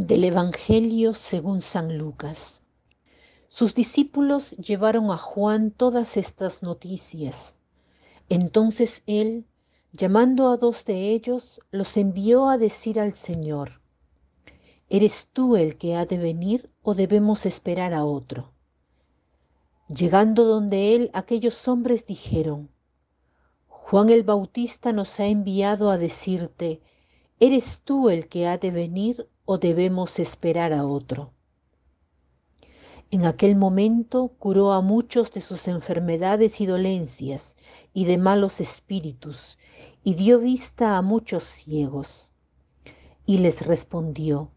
Del Evangelio según San Lucas. Sus discípulos llevaron a Juan todas estas noticias. Entonces él, llamando a dos de ellos, los envió a decir al Señor, ¿Eres tú el que ha de venir o debemos esperar a otro? Llegando donde él, aquellos hombres dijeron, Juan el Bautista nos ha enviado a decirte, ¿eres tú el que ha de venir o debemos esperar a otro? En aquel momento curó a muchos de sus enfermedades y dolencias y de malos espíritus, y dio vista a muchos ciegos. Y les respondió,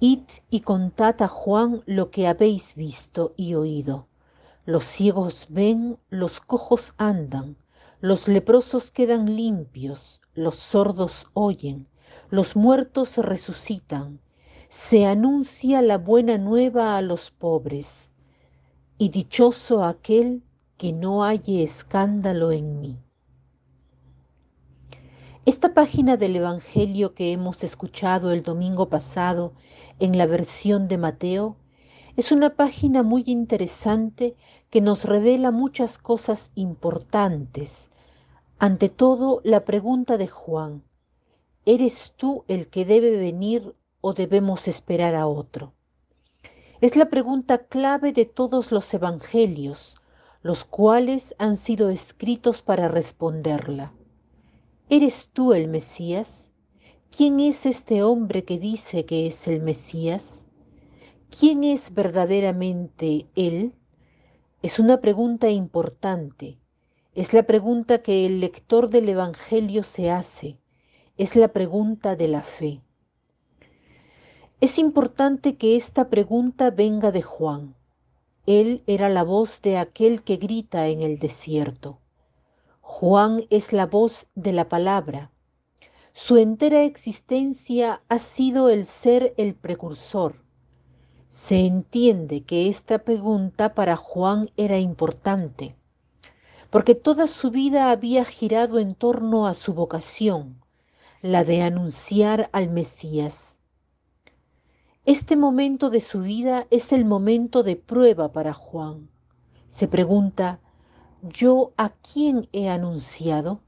Id y contad a Juan lo que habéis visto y oído. Los ciegos ven, los cojos andan, los leprosos quedan limpios, los sordos oyen, los muertos resucitan, se anuncia la buena nueva a los pobres, y dichoso aquel que no halle escándalo en mí. Esta página del Evangelio que hemos escuchado el domingo pasado en la versión de Mateo es una página muy interesante que nos revela muchas cosas importantes. Ante todo, la pregunta de Juan, ¿Eres tú el que debe venir o debemos esperar a otro? Es la pregunta clave de todos los evangelios, los cuales han sido escritos para responderla. ¿Eres tú el Mesías? ¿Quién es este hombre que dice que es el Mesías? ¿Quién es verdaderamente Él? Es una pregunta importante. Es la pregunta que el lector del Evangelio se hace es la pregunta de la fe. Es importante que esta pregunta venga de Juan. Él era la voz de aquel que grita en el desierto. Juan es la voz de la palabra. Su entera existencia ha sido el ser el precursor. Se entiende que esta pregunta para Juan era importante, porque toda su vida había girado en torno a su vocación, la de anunciar al Mesías. Este momento de su vida es el momento de prueba para Juan. Se pregunta, ¿yo a quién he anunciado?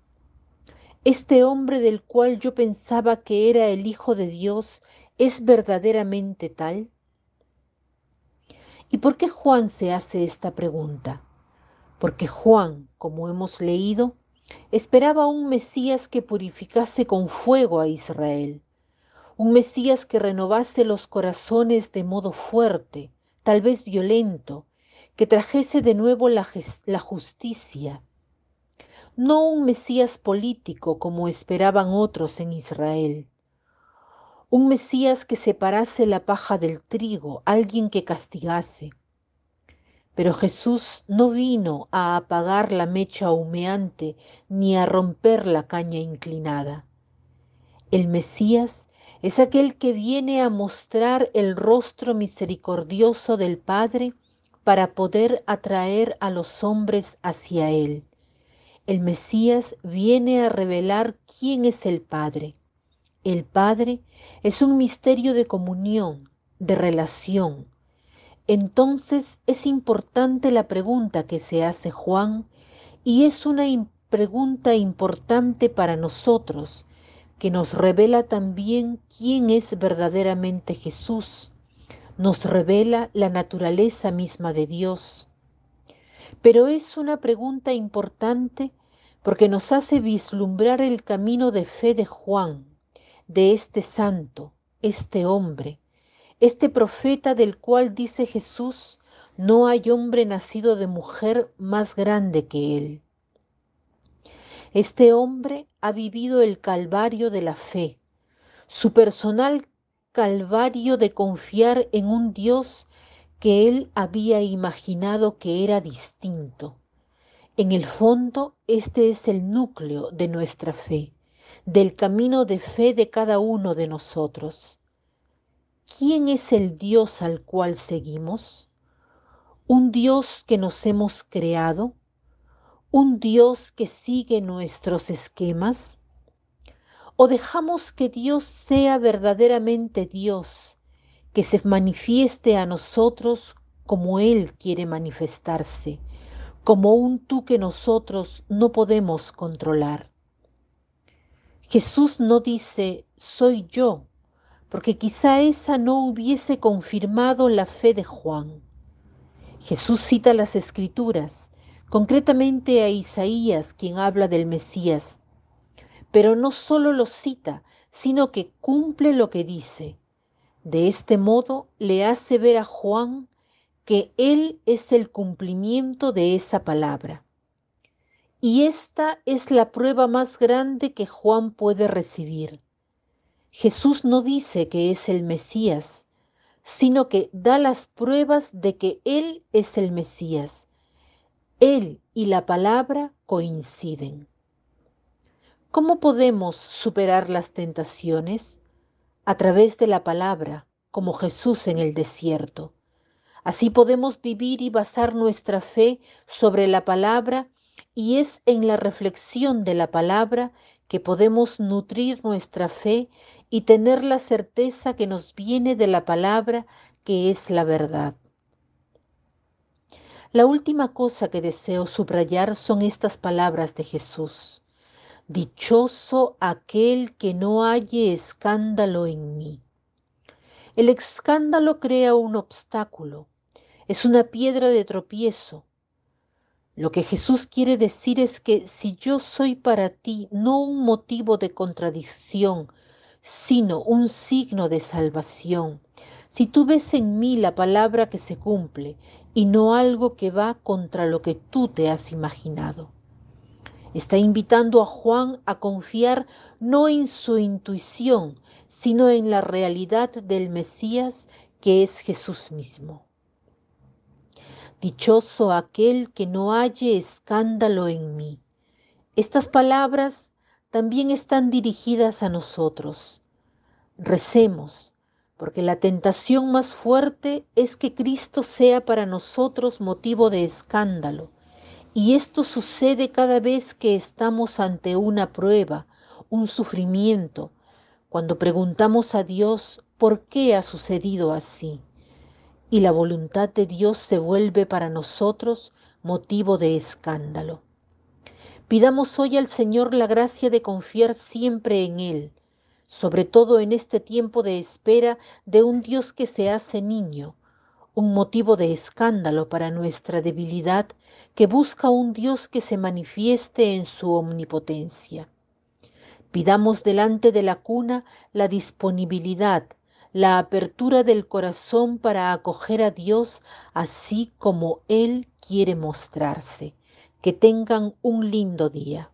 ¿Este hombre del cual yo pensaba que era el Hijo de Dios es verdaderamente tal? ¿Y por qué Juan se hace esta pregunta? Porque Juan, como hemos leído, Esperaba un Mesías que purificase con fuego a Israel, un Mesías que renovase los corazones de modo fuerte, tal vez violento, que trajese de nuevo la, justicia. No un Mesías político como esperaban otros en Israel, un Mesías que separase la paja del trigo, alguien que castigase, pero Jesús no vino a apagar la mecha humeante ni a romper la caña inclinada. El Mesías es aquel que viene a mostrar el rostro misericordioso del Padre para poder atraer a los hombres hacia Él. El Mesías viene a revelar quién es el Padre. El Padre es un misterio de comunión, de relación, entonces es importante la pregunta que se hace Juan y es una pregunta importante para nosotros que nos revela también quién es verdaderamente Jesús, nos revela la naturaleza misma de Dios. Pero es una pregunta importante porque nos hace vislumbrar el camino de fe de Juan, de este santo, este hombre, este profeta del cual dice Jesús, no hay hombre nacido de mujer más grande que él. Este hombre ha vivido el calvario de la fe, su personal calvario de confiar en un Dios que él había imaginado que era distinto. En el fondo, este es el núcleo de nuestra fe, del camino de fe de cada uno de nosotros. ¿Quién es el Dios al cual seguimos? ¿Un Dios que nos hemos creado? ¿Un Dios que sigue nuestros esquemas? ¿O dejamos que Dios sea verdaderamente Dios que se manifieste a nosotros como Él quiere manifestarse, como un tú que nosotros no podemos controlar. Jesús no dice, soy yo, porque quizá esa no hubiese confirmado la fe de Juan. Jesús cita las escrituras, concretamente a Isaías, quien habla del Mesías, pero no solo lo cita, sino que cumple lo que dice. De este modo le hace ver a Juan que Él es el cumplimiento de esa palabra. Y esta es la prueba más grande que Juan puede recibir. Jesús no dice que es el Mesías, sino que da las pruebas de que Él es el Mesías. Él y la palabra coinciden. ¿Cómo podemos superar las tentaciones? A través de la palabra, como Jesús en el desierto. Así podemos vivir y basar nuestra fe sobre la palabra y es en la reflexión de la palabra que podemos nutrir nuestra fe y tener la certeza que nos viene de la palabra que es la verdad. La última cosa que deseo subrayar son estas palabras de Jesús. Dichoso aquel que no halle escándalo en mí. El escándalo crea un obstáculo, es una piedra de tropiezo. Lo que Jesús quiere decir es que si yo soy para ti no un motivo de contradicción, sino un signo de salvación, si tú ves en mí la palabra que se cumple y no algo que va contra lo que tú te has imaginado. Está invitando a Juan a confiar no en su intuición, sino en la realidad del Mesías que es Jesús mismo. Dichoso aquel que no halle escándalo en mí. Estas palabras también están dirigidas a nosotros. Recemos, porque la tentación más fuerte es que Cristo sea para nosotros motivo de escándalo y esto sucede cada vez que estamos ante una prueba, un sufrimiento, cuando preguntamos a Dios por qué ha sucedido así. Y la voluntad de Dios se vuelve para nosotros motivo de escándalo. Pidamos hoy al Señor la gracia de confiar siempre en Él, sobre todo en este tiempo de espera de un Dios que se hace niño, un motivo de escándalo para nuestra debilidad que busca un Dios que se manifieste en su omnipotencia. Pidamos delante de la cuna la disponibilidad, la apertura del corazón para acoger a Dios así como Él quiere mostrarse. Que tengan un lindo día.